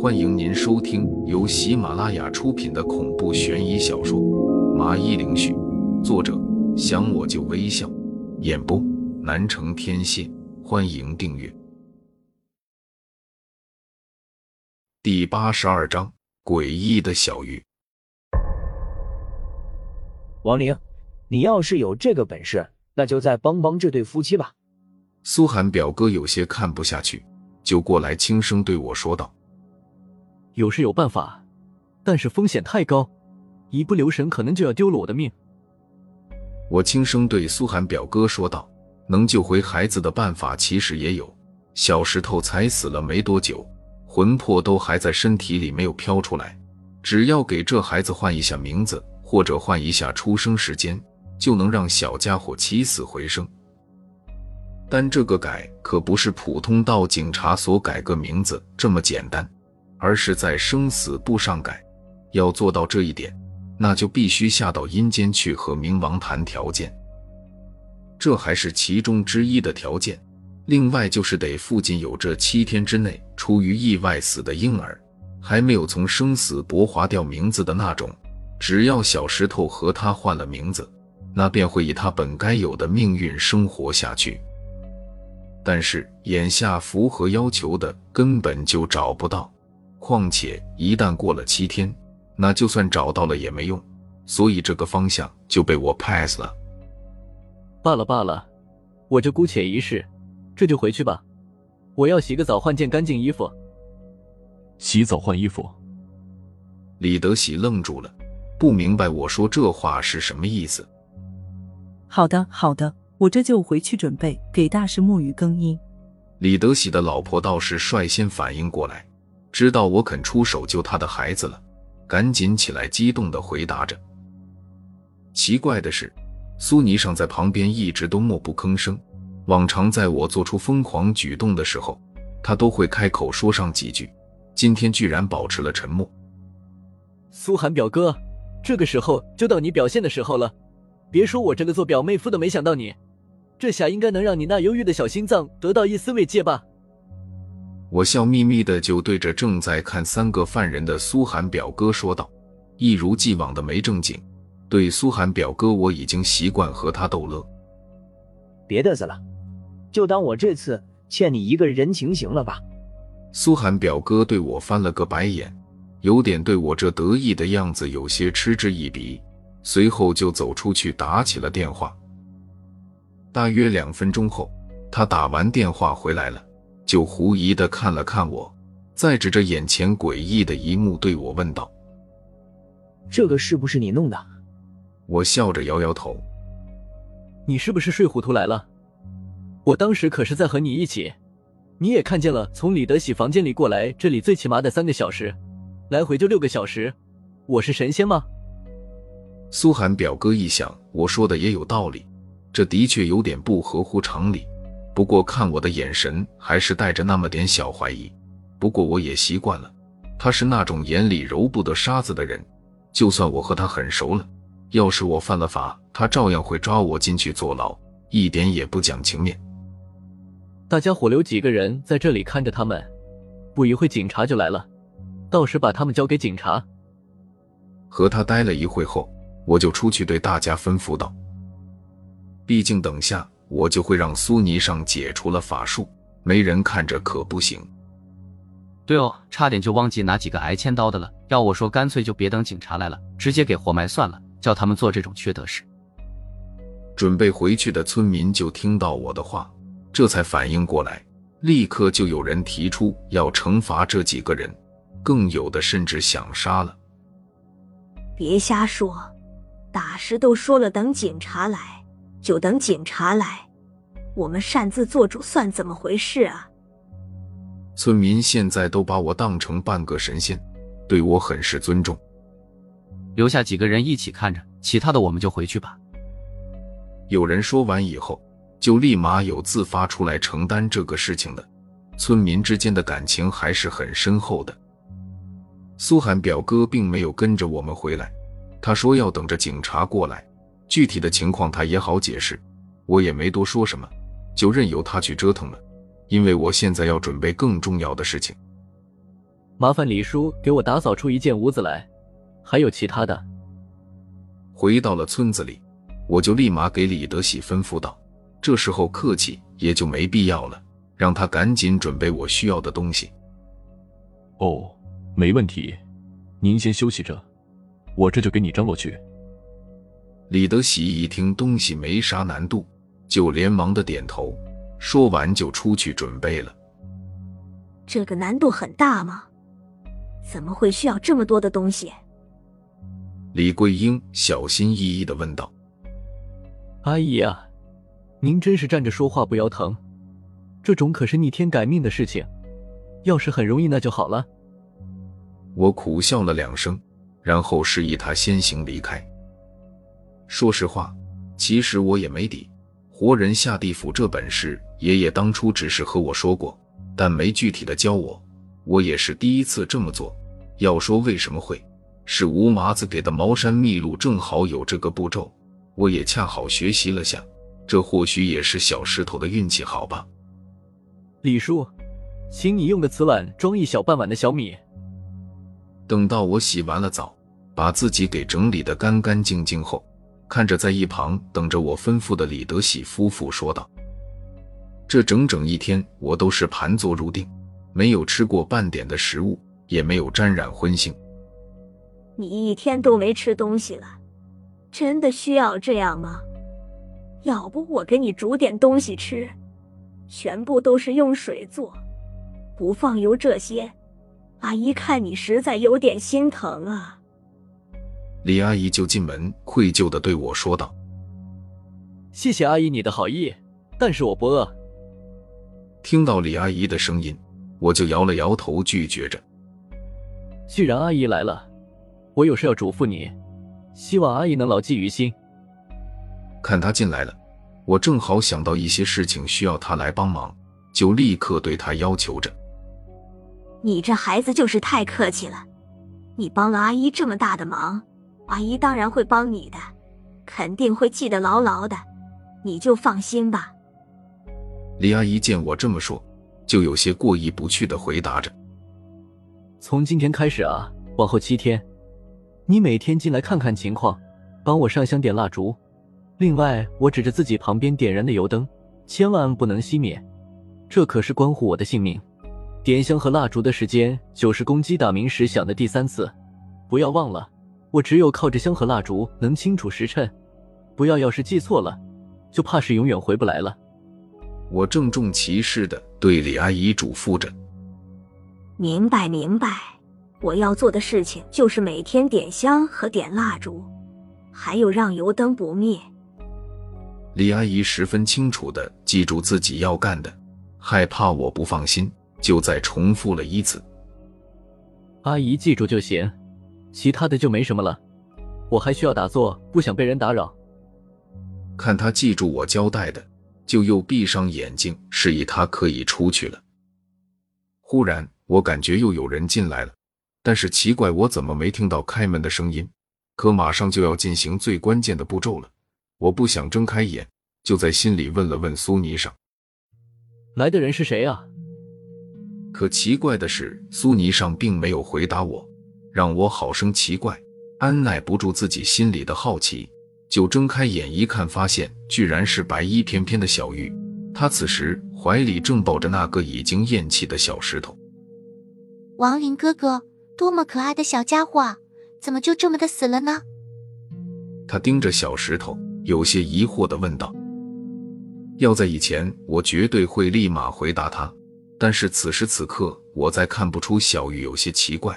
欢迎您收听由喜马拉雅出品的恐怖悬疑小说《麻衣灵絮》，作者想我就微笑，演播南城天蝎。欢迎订阅。第八十二章：诡异的小鱼。王玲，你要是有这个本事，那就再帮帮这对夫妻吧。苏寒表哥有些看不下去，就过来轻声对我说道：“有是有办法，但是风险太高，一不留神可能就要丢了我的命。”我轻声对苏寒表哥说道：“能救回孩子的办法其实也有。小石头才死了没多久，魂魄都还在身体里没有飘出来，只要给这孩子换一下名字，或者换一下出生时间，就能让小家伙起死回生。”但这个改可不是普通到警察所改个名字这么简单，而是在生死簿上改。要做到这一点，那就必须下到阴间去和冥王谈条件。这还是其中之一的条件。另外就是得附近有这七天之内出于意外死的婴儿，还没有从生死簿划掉名字的那种。只要小石头和他换了名字，那便会以他本该有的命运生活下去。但是眼下符合要求的根本就找不到，况且一旦过了七天，那就算找到了也没用，所以这个方向就被我 pass 了。罢了罢了，我就姑且一试，这就回去吧。我要洗个澡，换件干净衣服。洗澡换衣服。李德喜愣住了，不明白我说这话是什么意思。好的，好的。我这就回去准备给大师沐浴更衣。李德喜的老婆倒是率先反应过来，知道我肯出手救他的孩子了，赶紧起来，激动的回答着。奇怪的是，苏霓裳在旁边一直都默不吭声。往常在我做出疯狂举动的时候，她都会开口说上几句，今天居然保持了沉默。苏寒表哥，这个时候就到你表现的时候了，别说我这个做表妹夫的没想到你。这下应该能让你那忧郁的小心脏得到一丝慰藉吧？我笑眯眯的就对着正在看三个犯人的苏寒表哥说道，一如既往的没正经。对苏寒表哥，我已经习惯和他逗乐。别嘚瑟了，就当我这次欠你一个人情行了吧？苏寒表哥对我翻了个白眼，有点对我这得意的样子有些嗤之以鼻，随后就走出去打起了电话。大约两分钟后，他打完电话回来了，就狐疑的看了看我，再指着眼前诡异的一幕对我问道：“这个是不是你弄的？”我笑着摇摇头：“你是不是睡糊涂来了？我当时可是在和你一起，你也看见了，从李德喜房间里过来，这里最起码得三个小时，来回就六个小时，我是神仙吗？”苏寒表哥一想，我说的也有道理。这的确有点不合乎常理，不过看我的眼神还是带着那么点小怀疑。不过我也习惯了，他是那种眼里揉不得沙子的人。就算我和他很熟了，要是我犯了法，他照样会抓我进去坐牢，一点也不讲情面。大家伙留几个人在这里看着他们，不一会警察就来了，到时把他们交给警察。和他待了一会后，我就出去对大家吩咐道。毕竟，等下我就会让苏尼上解除了法术，没人看着可不行。对哦，差点就忘记拿几个挨千刀的了。要我说，干脆就别等警察来了，直接给活埋算了，叫他们做这种缺德事。准备回去的村民就听到我的话，这才反应过来，立刻就有人提出要惩罚这几个人，更有的甚至想杀了。别瞎说，大师都说了，等警察来。就等警察来，我们擅自做主算怎么回事啊？村民现在都把我当成半个神仙，对我很是尊重。留下几个人一起看着，其他的我们就回去吧。有人说完以后，就立马有自发出来承担这个事情的。村民之间的感情还是很深厚的。苏寒表哥并没有跟着我们回来，他说要等着警察过来。具体的情况他也好解释，我也没多说什么，就任由他去折腾了。因为我现在要准备更重要的事情。麻烦李叔给我打扫出一间屋子来，还有其他的。回到了村子里，我就立马给李德喜吩咐道：“这时候客气也就没必要了，让他赶紧准备我需要的东西。”哦，没问题，您先休息着，我这就给你张罗去。李德喜一听东西没啥难度，就连忙的点头，说完就出去准备了。这个难度很大吗？怎么会需要这么多的东西？李桂英小心翼翼的问道：“阿姨啊，您真是站着说话不腰疼，这种可是逆天改命的事情，要是很容易那就好了。”我苦笑了两声，然后示意他先行离开。说实话，其实我也没底，活人下地府这本事，爷爷当初只是和我说过，但没具体的教我，我也是第一次这么做。要说为什么会？是吴麻子给的茅山秘录，正好有这个步骤，我也恰好学习了下，这或许也是小石头的运气好吧。李叔，请你用个瓷碗装一小半碗的小米。等到我洗完了澡，把自己给整理的干干净净后，看着在一旁等着我吩咐的李德喜夫妇说道：“这整整一天，我都是盘坐入定，没有吃过半点的食物，也没有沾染荤腥。”你一天都没吃东西了，真的需要这样吗？要不我给你煮点东西吃，全部都是用水做，不放油这些。阿姨看你实在有点心疼啊。李阿姨就进门，愧疚的对我说道：“谢谢阿姨你的好意，但是我不饿。”听到李阿姨的声音，我就摇了摇头拒绝着。既然阿姨来了。我有事要嘱咐你，希望阿姨能牢记于心。看她进来了，我正好想到一些事情需要她来帮忙，就立刻对她要求着：“你这孩子就是太客气了，你帮了阿姨这么大的忙，阿姨当然会帮你的，肯定会记得牢牢的，你就放心吧。”李阿姨见我这么说，就有些过意不去的回答着：“从今天开始啊，往后七天。”你每天进来看看情况，帮我上香点蜡烛。另外，我指着自己旁边点燃的油灯，千万不能熄灭，这可是关乎我的性命。点香和蜡烛的时间就是公鸡打鸣时响的第三次，不要忘了。我只有靠着香和蜡烛能清楚时辰，不要要是记错了，就怕是永远回不来了。我郑重其事的对李阿姨嘱咐着：“明白，明白。”我要做的事情就是每天点香和点蜡烛，还有让油灯不灭。李阿姨十分清楚的记住自己要干的，害怕我不放心，就再重复了一次。阿姨记住就行，其他的就没什么了。我还需要打坐，不想被人打扰。看他记住我交代的，就又闭上眼睛，示意他可以出去了。忽然，我感觉又有人进来了。但是奇怪，我怎么没听到开门的声音？可马上就要进行最关键的步骤了，我不想睁开眼，就在心里问了问苏尼裳：“来的人是谁啊？”可奇怪的是，苏尼裳并没有回答我，让我好生奇怪。按耐不住自己心里的好奇，就睁开眼一看，发现居然是白衣翩翩的小玉。她此时怀里正抱着那个已经咽气的小石头。王林哥哥。多么可爱的小家伙，怎么就这么的死了呢？他盯着小石头，有些疑惑的问道。要在以前，我绝对会立马回答他，但是此时此刻，我再看不出小玉有些奇怪，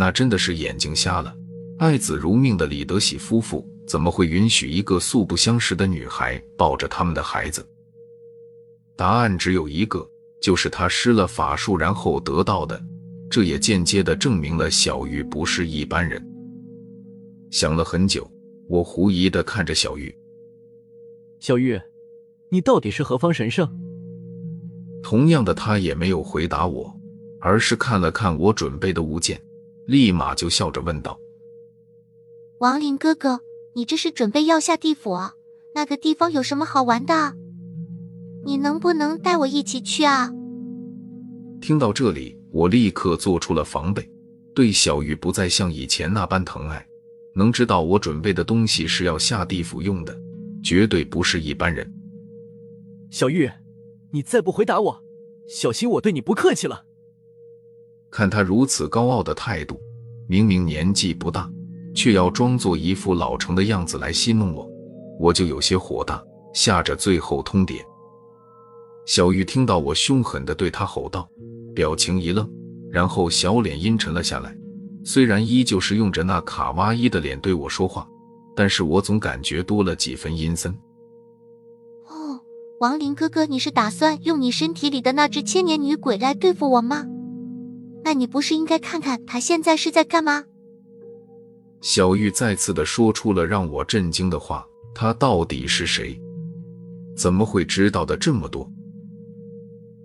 那真的是眼睛瞎了。爱子如命的李德喜夫妇，怎么会允许一个素不相识的女孩抱着他们的孩子？答案只有一个，就是他施了法术，然后得到的。这也间接的证明了小玉不是一般人。想了很久，我狐疑的看着小玉。小玉，你到底是何方神圣？同样的，他也没有回答我，而是看了看我准备的物件，立马就笑着问道：“王林哥哥，你这是准备要下地府？啊？那个地方有什么好玩的？你能不能带我一起去啊？”听到这里。我立刻做出了防备，对小玉不再像以前那般疼爱。能知道我准备的东西是要下地府用的，绝对不是一般人。小玉，你再不回答我，小心我对你不客气了。看他如此高傲的态度，明明年纪不大，却要装作一副老成的样子来戏弄我，我就有些火大，下着最后通牒。小玉听到我凶狠地对他吼道，表情一愣，然后小脸阴沉了下来。虽然依旧是用着那卡哇伊的脸对我说话，但是我总感觉多了几分阴森。哦，王林哥哥，你是打算用你身体里的那只千年女鬼来对付我吗？那你不是应该看看他现在是在干嘛？小玉再次的说出了让我震惊的话：他到底是谁？怎么会知道的这么多？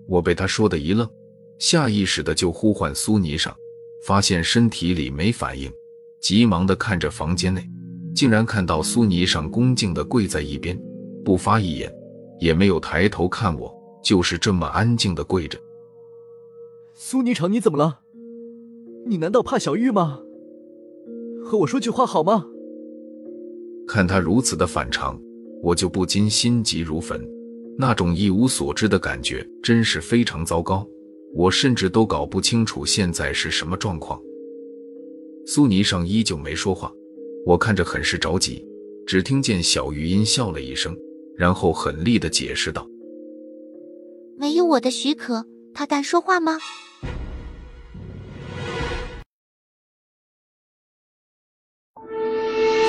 我被他说的一愣，下意识的就呼唤苏霓上，发现身体里没反应，急忙的看着房间内，竟然看到苏霓上恭敬的跪在一边，不发一言，也没有抬头看我，就是这么安静的跪着。苏霓裳，你怎么了？你难道怕小玉吗？和我说句话好吗？看他如此的反常，我就不禁心急如焚。那种一无所知的感觉真是非常糟糕，我甚至都搞不清楚现在是什么状况。苏霓裳依旧没说话，我看着很是着急，只听见小玉音笑了一声，然后狠厉的解释道：“没有我的许可，他敢说话吗？”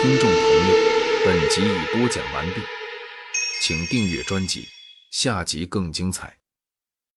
听众朋友，本集已播讲完毕，请订阅专辑。下集更精彩。